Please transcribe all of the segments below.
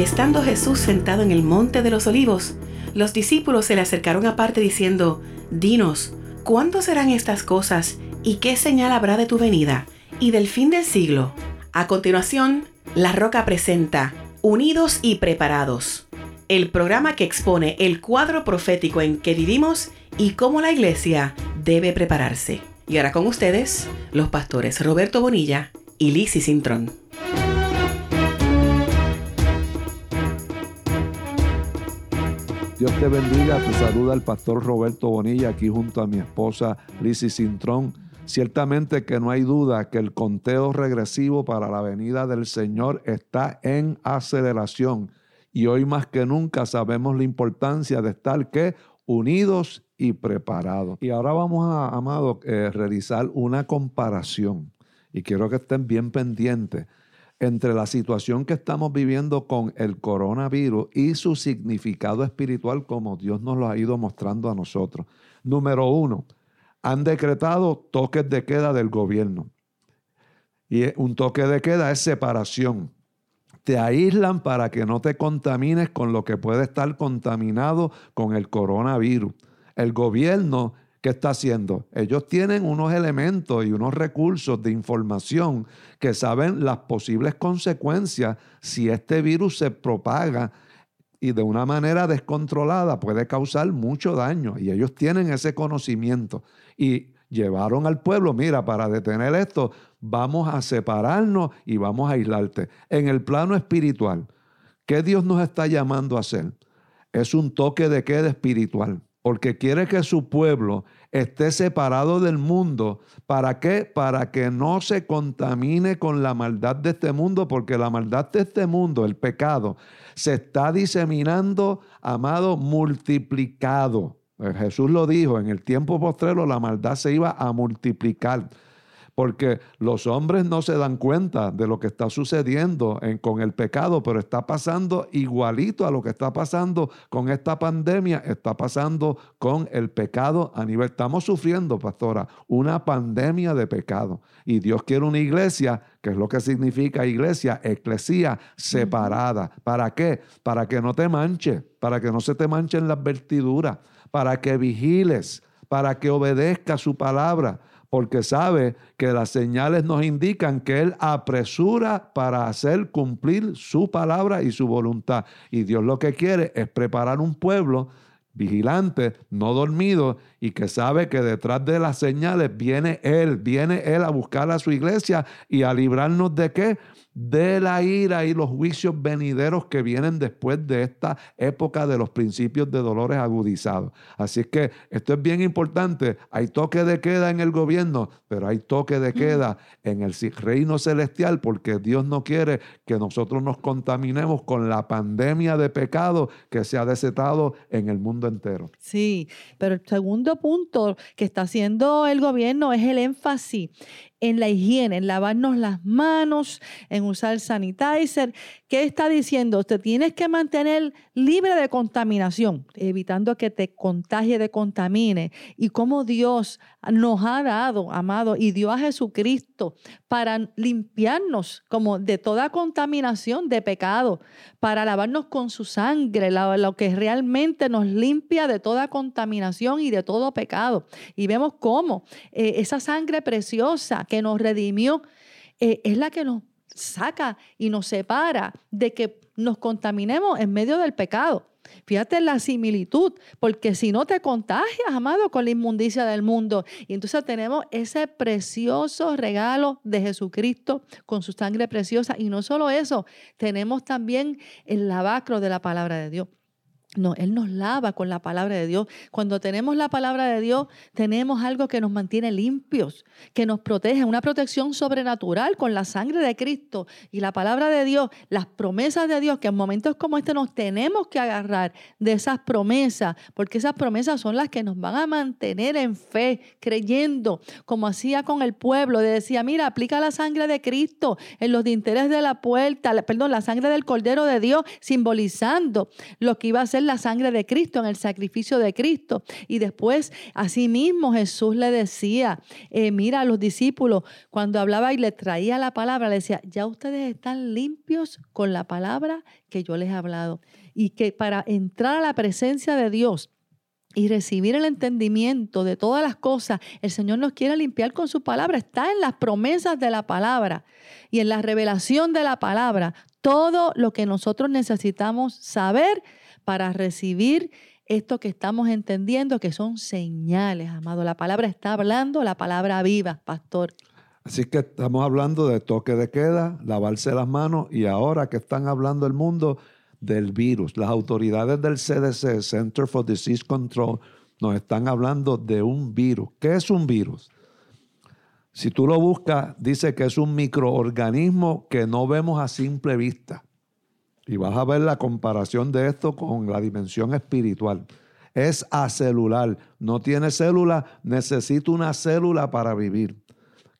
Y estando Jesús sentado en el monte de los olivos, los discípulos se le acercaron aparte diciendo, Dinos, ¿cuándo serán estas cosas y qué señal habrá de tu venida y del fin del siglo? A continuación, La Roca presenta Unidos y Preparados, el programa que expone el cuadro profético en que vivimos y cómo la iglesia debe prepararse. Y ahora con ustedes, los pastores Roberto Bonilla y Lizzie Cintrón. Dios te bendiga, te saluda el pastor Roberto Bonilla aquí junto a mi esposa Lizzie Cintrón. Ciertamente que no hay duda que el conteo regresivo para la venida del Señor está en aceleración. Y hoy más que nunca sabemos la importancia de estar unidos y preparados. Y ahora vamos a, amado, eh, realizar una comparación. Y quiero que estén bien pendientes entre la situación que estamos viviendo con el coronavirus y su significado espiritual como Dios nos lo ha ido mostrando a nosotros. Número uno, han decretado toques de queda del gobierno. Y un toque de queda es separación. Te aíslan para que no te contamines con lo que puede estar contaminado con el coronavirus. El gobierno ¿Qué está haciendo? Ellos tienen unos elementos y unos recursos de información que saben las posibles consecuencias si este virus se propaga y de una manera descontrolada puede causar mucho daño. Y ellos tienen ese conocimiento. Y llevaron al pueblo, mira, para detener esto, vamos a separarnos y vamos a aislarte. En el plano espiritual, ¿qué Dios nos está llamando a hacer? Es un toque de queda espiritual porque quiere que su pueblo esté separado del mundo. ¿Para qué? Para que no se contamine con la maldad de este mundo, porque la maldad de este mundo, el pecado, se está diseminando, amado, multiplicado. Jesús lo dijo, en el tiempo postrero la maldad se iba a multiplicar porque los hombres no se dan cuenta de lo que está sucediendo con el pecado, pero está pasando igualito a lo que está pasando con esta pandemia, está pasando con el pecado a nivel, estamos sufriendo, pastora, una pandemia de pecado. Y Dios quiere una iglesia, que es lo que significa iglesia, eclesía separada. ¿Para qué? Para que no te manche, para que no se te manchen las vertiduras, para que vigiles, para que obedezca su palabra porque sabe que las señales nos indican que Él apresura para hacer cumplir su palabra y su voluntad. Y Dios lo que quiere es preparar un pueblo vigilante, no dormido, y que sabe que detrás de las señales viene Él, viene Él a buscar a su iglesia y a librarnos de qué? De la ira y los juicios venideros que vienen después de esta época de los principios de dolores agudizados. Así es que esto es bien importante. Hay toque de queda en el gobierno, pero hay toque de queda en el reino celestial porque Dios no quiere que nosotros nos contaminemos con la pandemia de pecado que se ha desetado en el mundo entero. Sí, pero el segundo punto que está haciendo el gobierno es el énfasis en la higiene, en lavarnos las manos, en usar sanitizer. ¿Qué está diciendo? Te tienes que mantener libre de contaminación, evitando que te contagie, de contamine. Y cómo Dios nos ha dado, amado, y dio a Jesucristo para limpiarnos como de toda contaminación de pecado, para lavarnos con su sangre, lo que realmente nos limpia de toda contaminación y de todo pecado. Y vemos cómo eh, esa sangre preciosa que nos redimió eh, es la que nos saca y nos separa de que nos contaminemos en medio del pecado. Fíjate la similitud, porque si no te contagias, amado, con la inmundicia del mundo. Y entonces tenemos ese precioso regalo de Jesucristo con su sangre preciosa. Y no solo eso, tenemos también el lavacro de la palabra de Dios. No, Él nos lava con la palabra de Dios. Cuando tenemos la palabra de Dios, tenemos algo que nos mantiene limpios, que nos protege, una protección sobrenatural con la sangre de Cristo y la palabra de Dios, las promesas de Dios, que en momentos como este nos tenemos que agarrar de esas promesas, porque esas promesas son las que nos van a mantener en fe, creyendo, como hacía con el pueblo, de decía, mira, aplica la sangre de Cristo en los dinteles de la puerta, perdón, la sangre del Cordero de Dios, simbolizando lo que iba a ser la sangre de Cristo en el sacrificio de Cristo. Y después, asimismo, Jesús le decía, eh, mira a los discípulos, cuando hablaba y le traía la palabra, le decía, ya ustedes están limpios con la palabra que yo les he hablado. Y que para entrar a la presencia de Dios, y recibir el entendimiento de todas las cosas, el Señor nos quiere limpiar con su palabra. Está en las promesas de la palabra y en la revelación de la palabra todo lo que nosotros necesitamos saber para recibir esto que estamos entendiendo, que son señales, amado. La palabra está hablando, la palabra viva, pastor. Así que estamos hablando de toque de queda, lavarse las manos y ahora que están hablando el mundo del virus. Las autoridades del CDC, Center for Disease Control, nos están hablando de un virus. ¿Qué es un virus? Si tú lo buscas, dice que es un microorganismo que no vemos a simple vista. Y vas a ver la comparación de esto con la dimensión espiritual. Es acelular, no tiene célula, necesita una célula para vivir.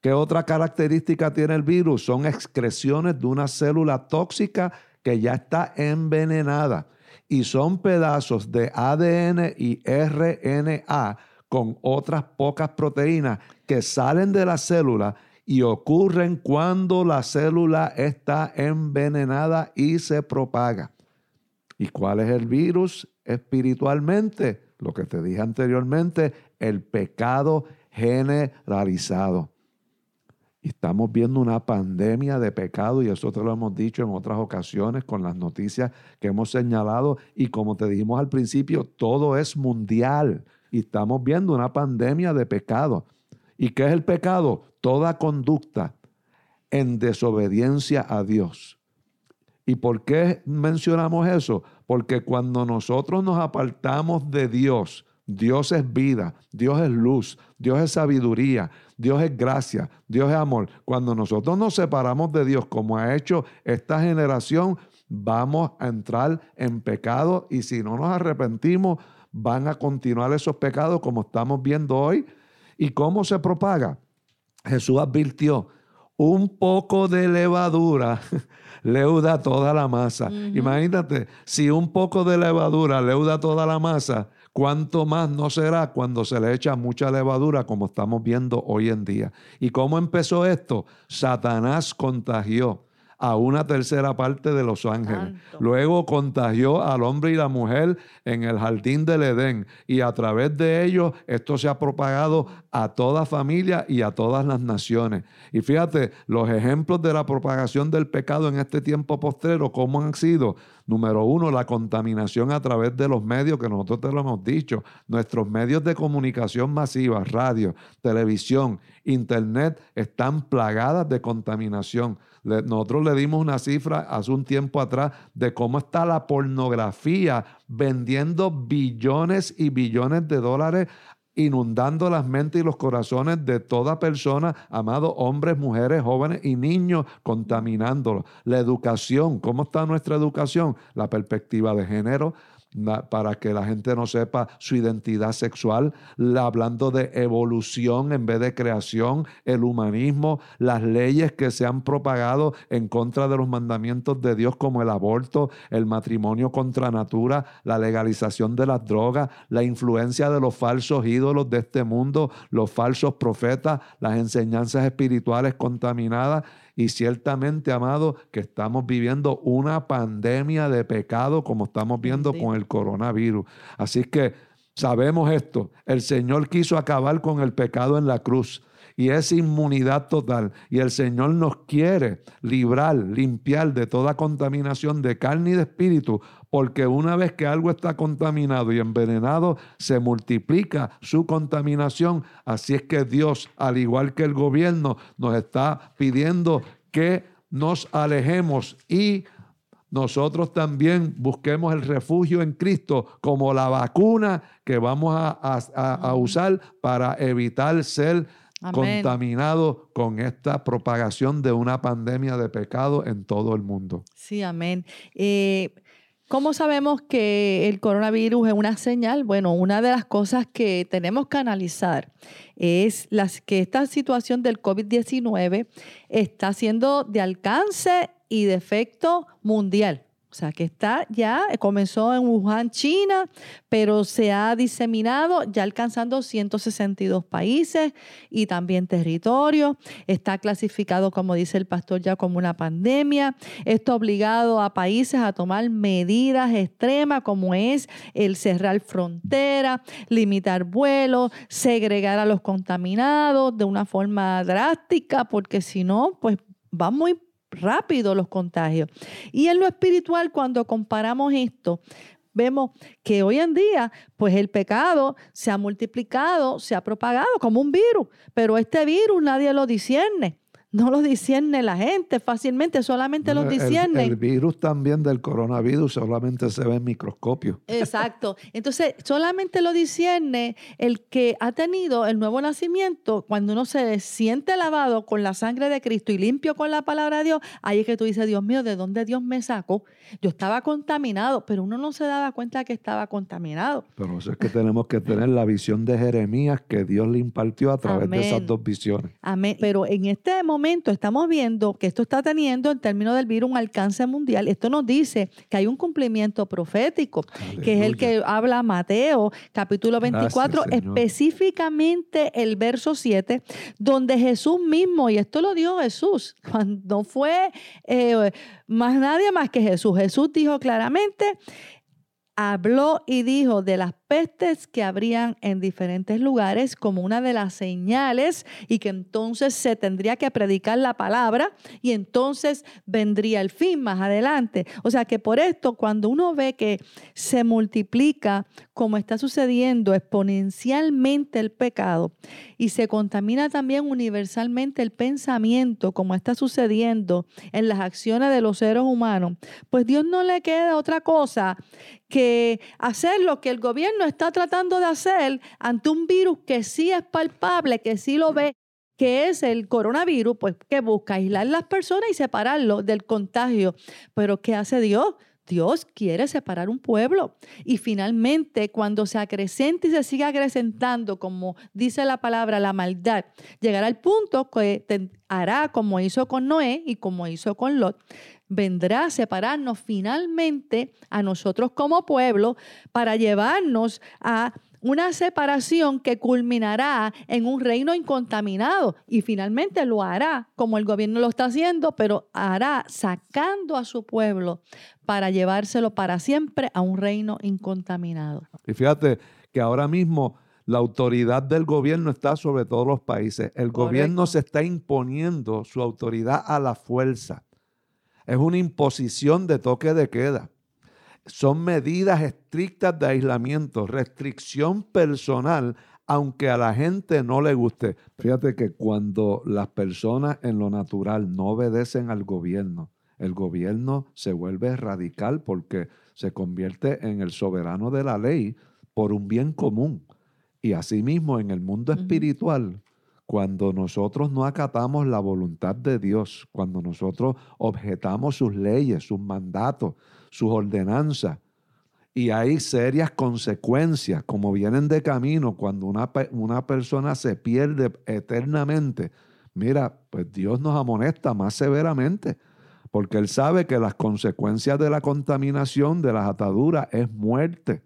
¿Qué otra característica tiene el virus? Son excreciones de una célula tóxica que ya está envenenada y son pedazos de ADN y RNA con otras pocas proteínas que salen de la célula y ocurren cuando la célula está envenenada y se propaga. ¿Y cuál es el virus espiritualmente? Lo que te dije anteriormente, el pecado generalizado. Estamos viendo una pandemia de pecado y eso te lo hemos dicho en otras ocasiones con las noticias que hemos señalado y como te dijimos al principio, todo es mundial y estamos viendo una pandemia de pecado. ¿Y qué es el pecado? Toda conducta en desobediencia a Dios. ¿Y por qué mencionamos eso? Porque cuando nosotros nos apartamos de Dios, Dios es vida, Dios es luz, Dios es sabiduría, Dios es gracia, Dios es amor. Cuando nosotros nos separamos de Dios, como ha hecho esta generación, vamos a entrar en pecado y si no nos arrepentimos, van a continuar esos pecados como estamos viendo hoy. ¿Y cómo se propaga? Jesús advirtió, un poco de levadura leuda toda la masa. Imagínate, si un poco de levadura leuda toda la masa, ¿Cuánto más no será cuando se le echa mucha levadura como estamos viendo hoy en día? ¿Y cómo empezó esto? Satanás contagió a una tercera parte de los ángeles. Luego contagió al hombre y la mujer en el jardín del Edén y a través de ellos esto se ha propagado a toda familia y a todas las naciones. Y fíjate, los ejemplos de la propagación del pecado en este tiempo postrero, ¿cómo han sido? Número uno, la contaminación a través de los medios que nosotros te lo hemos dicho. Nuestros medios de comunicación masiva, radio, televisión, internet, están plagadas de contaminación nosotros le dimos una cifra hace un tiempo atrás de cómo está la pornografía vendiendo billones y billones de dólares inundando las mentes y los corazones de toda persona, amados hombres, mujeres, jóvenes y niños, contaminándolos. La educación, ¿cómo está nuestra educación? La perspectiva de género, para que la gente no sepa su identidad sexual, hablando de evolución en vez de creación, el humanismo, las leyes que se han propagado en contra de los mandamientos de Dios como el aborto, el matrimonio contra natura, la legalización de las drogas, la influencia de los falsos ídolos de este mundo, los falsos profetas, las enseñanzas espirituales contaminadas y ciertamente, amado, que estamos viviendo una pandemia de pecado como estamos viendo con el coronavirus. Así que sabemos esto. El Señor quiso acabar con el pecado en la cruz y es inmunidad total. Y el Señor nos quiere librar, limpiar de toda contaminación de carne y de espíritu, porque una vez que algo está contaminado y envenenado, se multiplica su contaminación. Así es que Dios, al igual que el gobierno, nos está pidiendo que nos alejemos y nosotros también busquemos el refugio en Cristo como la vacuna que vamos a, usar para evitar ser contaminado con esta propagación de una pandemia de pecado en todo el mundo. Sí, amén. Eh, ¿Cómo sabemos que el coronavirus es una señal? Bueno, una de las cosas que tenemos que analizar es las, que esta situación del COVID-19 está siendo de alcance y de efecto mundial. O sea, que está ya, comenzó en Wuhan, China, pero se ha diseminado ya alcanzando 162 países y también territorios. Está clasificado, como dice el pastor, ya como una pandemia. Esto ha obligado a países a tomar medidas extremas como es el cerrar fronteras, limitar vuelos, segregar a los contaminados de una forma drástica, porque si no, pues va muy rápido los contagios. Y en lo espiritual, cuando comparamos esto, vemos que hoy en día, pues el pecado se ha multiplicado, se ha propagado como un virus, pero este virus nadie lo discierne no lo discierne la gente fácilmente, solamente lo discierne. El, virus también del coronavirus solamente se ve en microscopio. Exacto. Entonces, solamente lo discierne el que ha tenido el nuevo nacimiento, cuando uno se siente lavado con la sangre de Cristo y limpio con la palabra de Dios, ahí es que tú dices, Dios mío, ¿de dónde Dios me sacó? Yo estaba contaminado, pero uno no se daba cuenta que estaba contaminado. Pero eso es que tenemos que tener la visión de Jeremías que Dios le impartió a través de esas dos visiones. Amén. Pero en este momento, estamos viendo que esto está teniendo en términos del virus un alcance mundial. Esto nos dice que hay un cumplimiento profético, que es el que habla Mateo capítulo 24, específicamente el verso 7, donde Jesús mismo, y esto lo dijo Jesús, cuando fue eh, más nadie más que Jesús. Jesús dijo claramente, habló y dijo de las pestes que habrían en diferentes lugares como una de las señales y que entonces se tendría que predicar la palabra y entonces vendría el fin más adelante. O sea que por esto cuando uno ve que se multiplica como está sucediendo exponencialmente el pecado y se contamina también universalmente el pensamiento como está sucediendo en las acciones de los seres humanos, pues Dios no le queda otra cosa que hacer lo que el gobierno está tratando de hacer ante un virus que sí es palpable, que sí lo ve, que es el coronavirus, pues que busca aislar las personas y separarlo del contagio. Pero ¿qué hace Dios? Dios quiere separar un pueblo. Y finalmente, cuando se acrecente y se siga acrecentando, como dice la palabra, la maldad, llegará al punto que hará como hizo con Noé y como hizo con Lot, vendrá a separarnos finalmente a nosotros como pueblo para llevarnos a una separación que culminará en un reino incontaminado y finalmente lo hará como el gobierno lo está haciendo, pero hará sacando a su pueblo para llevárselo para siempre a un reino incontaminado. Y fíjate que ahora mismo la autoridad del gobierno está sobre todos los países. El gobierno se está imponiendo su autoridad a la fuerza. Es una imposición de toque de queda. Son medidas estrictas de aislamiento, restricción personal, aunque a la gente no le guste. Fíjate que cuando las personas en lo natural no obedecen al gobierno, el gobierno se vuelve radical porque se convierte en el soberano de la ley por un bien común. Y asimismo en el mundo espiritual, cuando nosotros no acatamos la voluntad de Dios, cuando nosotros objetamos sus leyes, sus mandatos, sus ordenanzas, y hay serias consecuencias, como vienen de camino cuando una, una persona se pierde eternamente, mira, pues Dios nos amonesta más severamente, porque Él sabe que las consecuencias de la contaminación, de las ataduras, es muerte,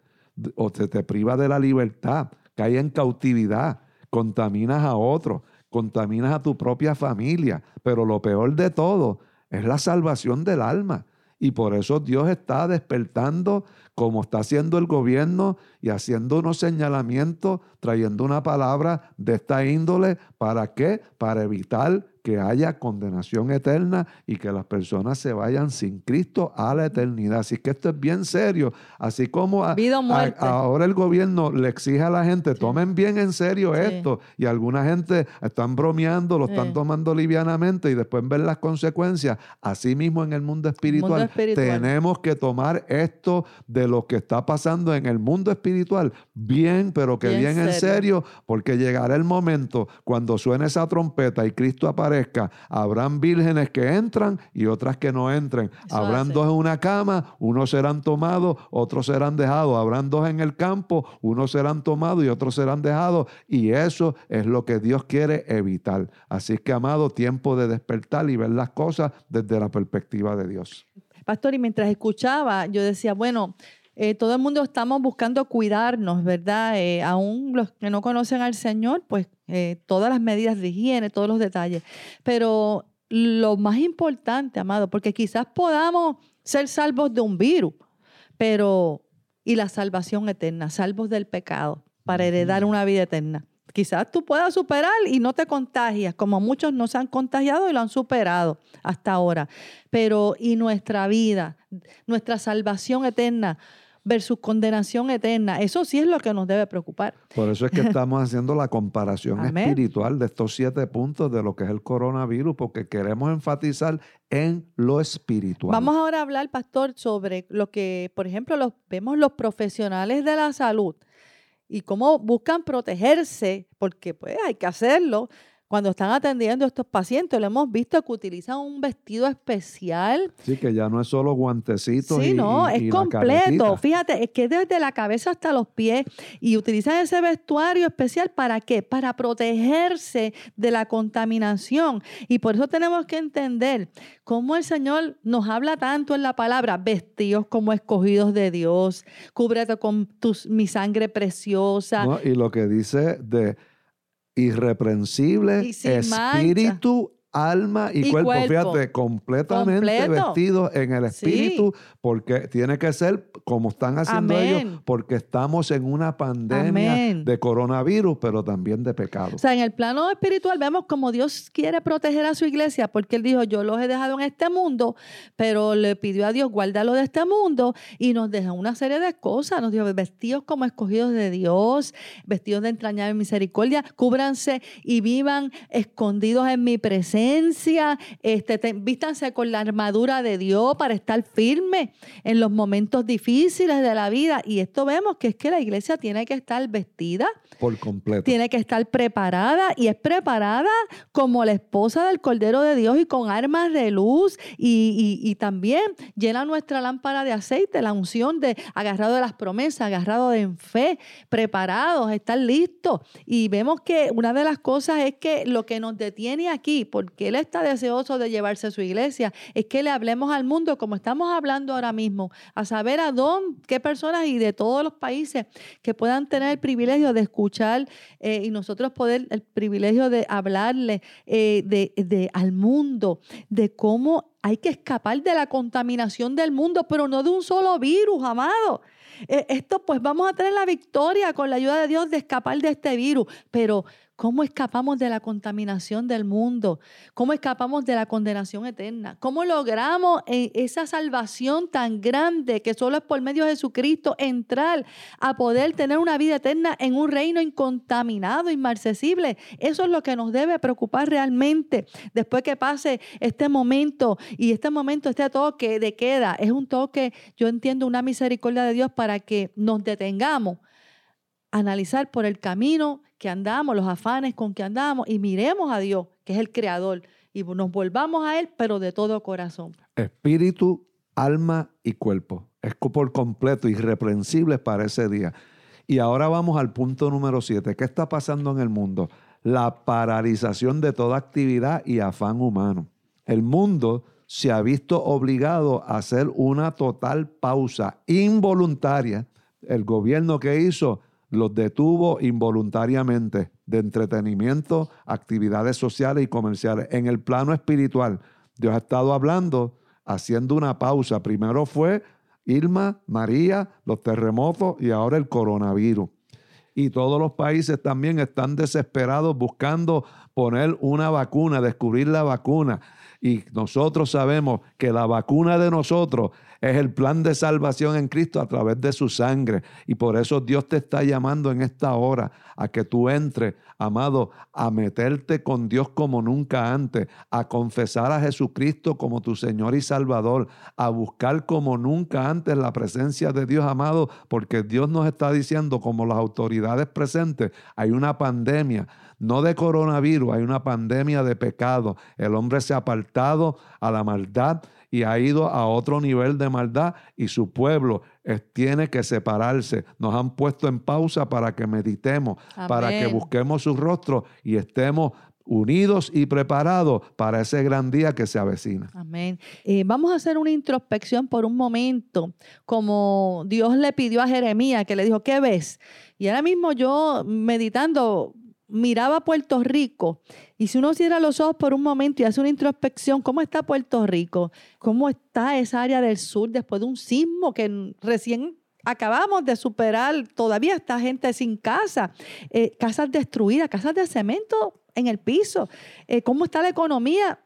o te, te priva de la libertad, cae en cautividad contaminas a otros, contaminas a tu propia familia, pero lo peor de todo es la salvación del alma. Y por eso Dios está despertando, como está haciendo el gobierno, y haciendo unos señalamientos, trayendo una palabra de esta índole. ¿Para qué? Para evitar que haya condenación eterna y que las personas se vayan sin Cristo a la eternidad. Así que esto es bien serio. Así como ahora el gobierno le exige a la gente, tomen bien en serio esto. Y alguna gente están bromeando, lo están tomando livianamente y después ven las consecuencias. Así mismo en el mundo espiritual, tenemos que tomar esto de lo que está pasando en el mundo espiritual bien, pero que bien, en serio, porque llegará el momento cuando suene esa trompeta y Cristo aparece parezca. Habrán vírgenes que entran y otras que no entren. Eso Habrán dos en una cama, unos serán tomados, otros serán dejados. Habrán dos en el campo, unos serán tomados y otros serán dejados. Y eso es lo que Dios quiere evitar. Así que, amado, tiempo de despertar y ver las cosas desde la perspectiva de Dios. Pastor, y mientras escuchaba, yo decía, bueno, eh, todo el mundo estamos buscando cuidarnos, ¿verdad? Eh, aún los que no conocen al Señor, pues eh, todas las medidas de higiene, todos los detalles. Pero lo más importante, amado, porque quizás podamos ser salvos de un virus, pero y la salvación eterna, salvos del pecado, para heredar una vida eterna. Quizás tú puedas superar y no te contagias, como muchos no se han contagiado y lo han superado hasta ahora. Pero y nuestra vida, nuestra salvación eterna versus condenación eterna, eso sí es lo que nos debe preocupar. Por eso es que estamos haciendo la comparación Amén. espiritual de estos siete puntos de lo que es el coronavirus, porque queremos enfatizar en lo espiritual. Vamos ahora a hablar, pastor, sobre lo que, por ejemplo, los, vemos los profesionales de la salud y cómo buscan protegerse, porque pues hay que hacerlo. Cuando están atendiendo a estos pacientes, lo hemos visto que utilizan un vestido especial. Sí, que ya no es solo guantecitos Sí, y, no, y- es completo. Fíjate, es que desde la cabeza hasta los pies y utilizan ese vestuario especial para qué? Para protegerse de la contaminación. Y por eso tenemos que entender cómo el Señor nos habla tanto en la palabra, vestidos como escogidos de Dios, cúbrete con tus, mi sangre preciosa. ¿no? Y lo que dice de irreprensible, espíritu, alma y, Y cuerpo. cuerpo. Fíjate, completamente Completo. vestidos en el Sí. espíritu, porque tiene que ser como están haciendo ellos, porque estamos en una pandemia Amén. de coronavirus, pero también de pecado. O sea, en el plano espiritual vemos como Dios quiere proteger a su iglesia, porque Él dijo, yo los he dejado en este mundo, pero le pidió a Dios, guárdalo de este mundo, y nos dejó una serie de cosas. Nos dijo, vestidos como escogidos de Dios, vestidos de entrañable misericordia, cúbranse y vivan escondidos en mi presencia, este, te- vístanse con la armadura de Dios para estar firme en los momentos difíciles de la vida. Y esto vemos que es que la iglesia tiene que estar vestida Por completo. tiene que estar preparada y es preparada como la esposa del Cordero de Dios y con armas de luz y, y- y también llena nuestra lámpara de aceite, la unción de agarrado de las promesas, agarrado de en fe, preparados, estar listos. Y vemos que una de las cosas es que lo que nos detiene aquí, porque Él está deseoso de llevarse a su iglesia, es que le hablemos al mundo como estamos hablando ahora mismo, a saber a dónde, qué personas y de todos los países que puedan tener el privilegio de escuchar eh, y nosotros poder, el privilegio de hablarle eh, de, al mundo, de cómo hay que escapar de la contaminación del mundo, pero no de un solo virus, amado. Eh, esto pues vamos a tener la victoria con la ayuda de Dios de escapar de este virus, pero ¿cómo escapamos de la contaminación del mundo? ¿Cómo escapamos de la condenación eterna? ¿Cómo logramos eh, esa salvación tan grande que solo es por medio de Jesucristo entrar a poder tener una vida eterna en un reino incontaminado, inmarcesible? Eso es lo que nos debe preocupar realmente después que pase este momento y este momento, este toque de queda, es un toque, yo entiendo, una misericordia de Dios para que nos detengamos analizar por el camino que andamos, los afanes con que andamos y miremos a Dios, que es el creador, y nos volvamos a Él, pero de todo corazón. Espíritu, alma y cuerpo. Es por completo, irreprensibles para ese día. Y ahora vamos al punto número siete. ¿Qué está pasando en el mundo? La paralización de toda actividad y afán humano. El mundo se ha visto obligado a hacer una total pausa involuntaria. El gobierno que hizo los detuvo involuntariamente de entretenimiento, actividades sociales y comerciales. En el plano espiritual, Dios ha estado hablando, haciendo una pausa. Primero fue Irma, María, los terremotos y ahora el coronavirus. Y todos los países también están desesperados buscando poner una vacuna, descubrir la vacuna. Y nosotros sabemos que la vacuna de nosotros es el plan de salvación en Cristo a través de su sangre. Y por eso Dios te está llamando en esta hora a que tú entres, amado, a meterte con Dios como nunca antes, a confesar a Jesucristo como tu Señor y Salvador, a buscar como nunca antes la presencia de Dios, amado, porque Dios nos está diciendo, como las autoridades presentes, hay una pandemia. No de coronavirus, hay una pandemia de pecado. El hombre se ha apartado a la maldad y ha ido a otro nivel de maldad y su pueblo tiene que separarse. Nos han puesto en pausa para que meditemos, para que busquemos su rostro y estemos unidos y preparados para ese gran día que se avecina. Amén. Eh, vamos a hacer una introspección por un momento, como Dios le pidió a Jeremías, que le dijo, ¿qué ves? Y ahora mismo yo meditando, miraba Puerto Rico y si uno cierra los ojos por un momento y hace una introspección, ¿cómo está Puerto Rico? ¿Cómo está esa área del sur después de un sismo que recién acabamos de superar? Todavía está gente sin casa, eh, casas destruidas, casas de cemento en el piso. Eh, ¿Cómo está la economía?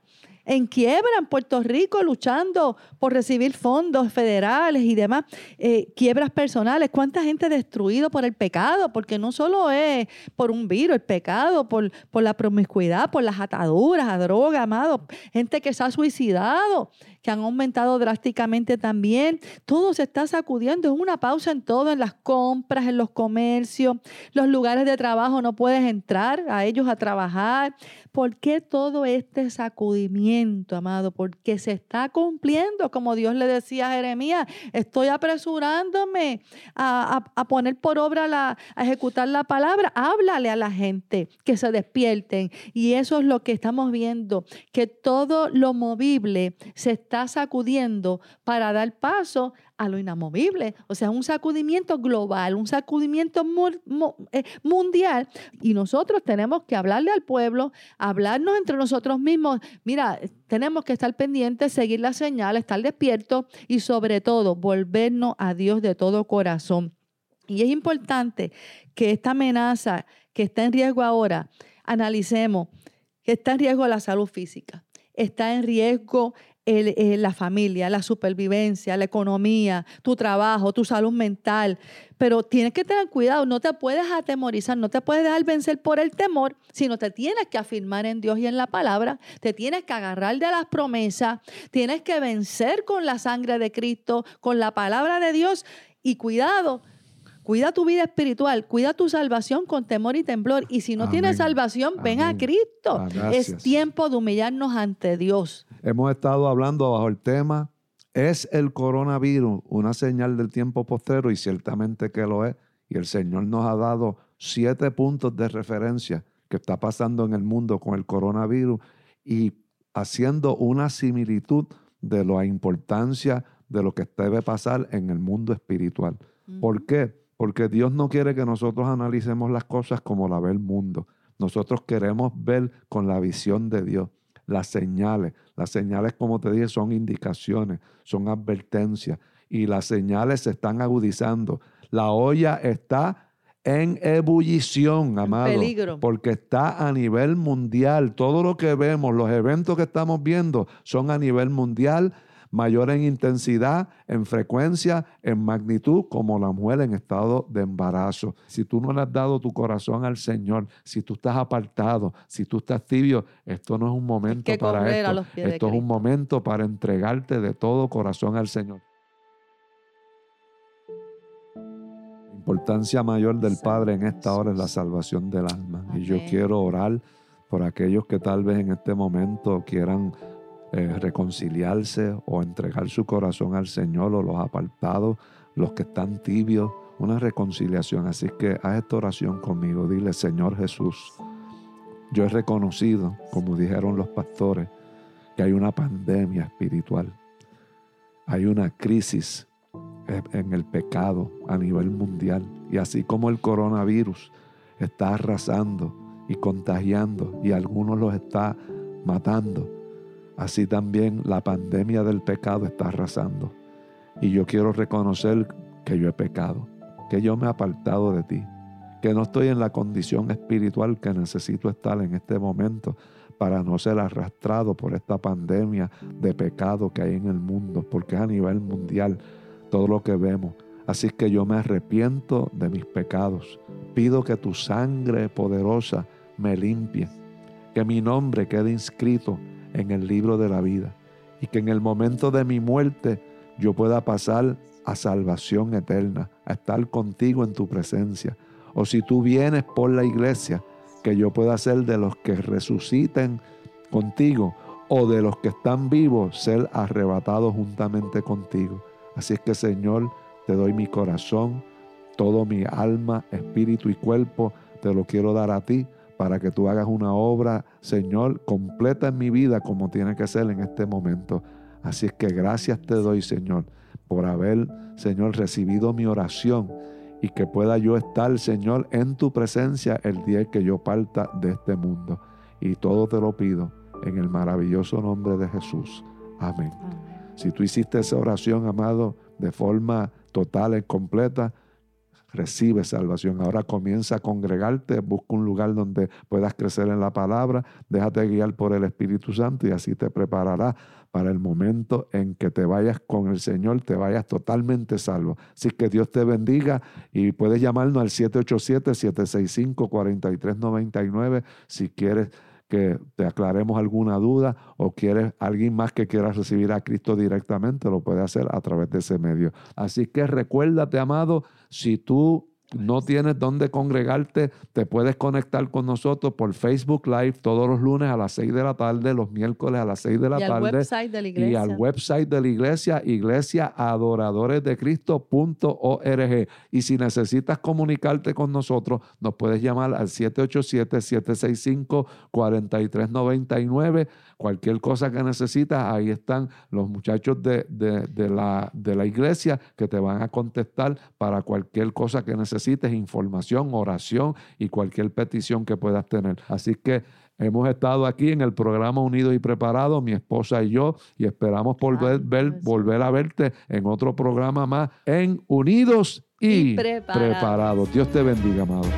En quiebra en Puerto Rico luchando por recibir fondos federales y demás, eh, quiebras personales, cuánta gente destruido por el pecado, porque no solo es por un virus, el pecado, por, por la promiscuidad, por las ataduras a droga, amado, gente que se ha suicidado, que han aumentado drásticamente también. Todo se está sacudiendo. Es una pausa en todo, en las compras, en los comercios, los lugares de trabajo. No puedes entrar a ellos a trabajar. ¿Por qué todo este sacudimiento, amado? Porque se está cumpliendo, como Dios le decía a Jeremías, estoy apresurándome a, poner por obra, la, a ejecutar la palabra. Háblale a la gente que se despierten. Y eso es lo que estamos viendo, que todo lo movible se está sacudiendo para dar paso a lo inamovible. O sea, un sacudimiento global, un sacudimiento eh, mundial. Y nosotros tenemos que hablarle al pueblo, hablarnos entre nosotros mismos. Mira, tenemos que estar pendientes, seguir la señal, estar despiertos y sobre todo volvernos a Dios de todo corazón. Y es importante que esta amenaza que está en riesgo ahora, analicemos que está en riesgo la salud física, está en riesgo eh, la familia, la supervivencia, la economía, tu trabajo, tu salud mental. Pero tienes que tener cuidado, no te puedes atemorizar, no te puedes dejar vencer por el temor, sino te tienes que afirmar en Dios y en la palabra, te tienes que agarrar de las promesas, tienes que vencer con la sangre de Cristo, con la palabra de Dios y cuidado Cuida tu vida espiritual, cuida tu salvación con temor y temblor. Y si no tienes salvación, ven a Cristo. Ah, es tiempo de humillarnos ante Dios. Hemos estado hablando bajo el tema, ¿es el coronavirus una señal del tiempo postrero? Y ciertamente que lo es. Y el Señor nos ha dado siete puntos de referencia que está pasando en el mundo con el coronavirus y haciendo una similitud de la importancia de lo que debe pasar en el mundo espiritual. ¿Por qué? Porque Dios no quiere que nosotros analicemos las cosas como la ve el mundo. Nosotros queremos ver con la visión de Dios las señales. Las señales, como te dije, son indicaciones, son advertencias. Y las señales se están agudizando. La olla está en ebullición, amado. peligro. Porque está a nivel mundial. Todo lo que vemos, los eventos que estamos viendo, son a nivel mundial mayor en intensidad, en frecuencia, en magnitud, como la mujer en estado de embarazo. Si tú no le has dado tu corazón al Señor, si tú estás apartado, si tú estás tibio, esto no es un momento para esto. Esto es un momento para entregarte de todo corazón al Señor. La importancia mayor del Padre en esta hora es la salvación del alma. Y yo quiero orar por aquellos que tal vez en este momento quieran eh, reconciliarse o entregar su corazón al Señor o los apartados, los que están tibios, una reconciliación. Así que haz esta oración conmigo. Dile, Señor Jesús, yo he reconocido, como dijeron los pastores, que hay una pandemia espiritual. Hay una crisis en el pecado a nivel mundial. Y así como el coronavirus está arrasando y contagiando y algunos los está matando, Así también la pandemia del pecado está arrasando. Y yo quiero reconocer que yo he pecado, que yo me he apartado de ti, que no estoy en la condición espiritual que necesito estar en este momento para no ser arrastrado por esta pandemia de pecado que hay en el mundo, porque es a nivel mundial todo lo que vemos. Así que yo me arrepiento de mis pecados. Pido que tu sangre poderosa me limpie, que mi nombre quede inscrito en el libro de la vida y que en el momento de mi muerte yo pueda pasar a salvación eterna, a estar contigo en tu presencia. O si tú vienes por la iglesia, que yo pueda ser de los que resuciten contigo o de los que están vivos ser arrebatados juntamente contigo. Así es que Señor, te doy mi corazón, todo mi alma, espíritu y cuerpo, te lo quiero dar a ti para que tú hagas una obra, Señor, completa en mi vida como tiene que ser en este momento. Así es que gracias te doy, Señor, por haber, Señor, recibido mi oración y que pueda yo estar, Señor, en tu presencia el día que yo parta de este mundo. Y todo te lo pido en el maravilloso nombre de Jesús. Amén. Si tú hiciste esa oración, amado, de forma total y completa, recibe salvación. Ahora comienza a congregarte, busca un lugar donde puedas crecer en la palabra, déjate guiar por el Espíritu Santo y así te preparará para el momento en que te vayas con el Señor, te vayas totalmente salvo. Así que Dios te bendiga y puedes llamarnos al 787-765-4399 si quieres que te aclaremos alguna duda o quieres alguien más que quiera recibir a Cristo directamente, lo puede hacer a través de ese medio. Así que recuérdate, amado, si tú no tienes dónde congregarte, te puedes conectar con nosotros por Facebook Live todos los lunes a las 6 de la tarde, los miércoles a las 6 de la y tarde. Al website de la iglesia. Y al website de la iglesia, iglesiaadoradoresdecristo.org. Y si necesitas comunicarte con nosotros, nos puedes llamar al 787-765-4399 Cualquier cosa que necesitas, ahí están los muchachos de, la, de la iglesia que te van a contestar para cualquier cosa que necesites, información, oración y cualquier petición que puedas tener. Así que Hemos estado aquí en el programa Unidos y Preparados, mi esposa y yo, y esperamos volver, volver a verte en otro programa más en Unidos y, preparados. Dios te bendiga, amado.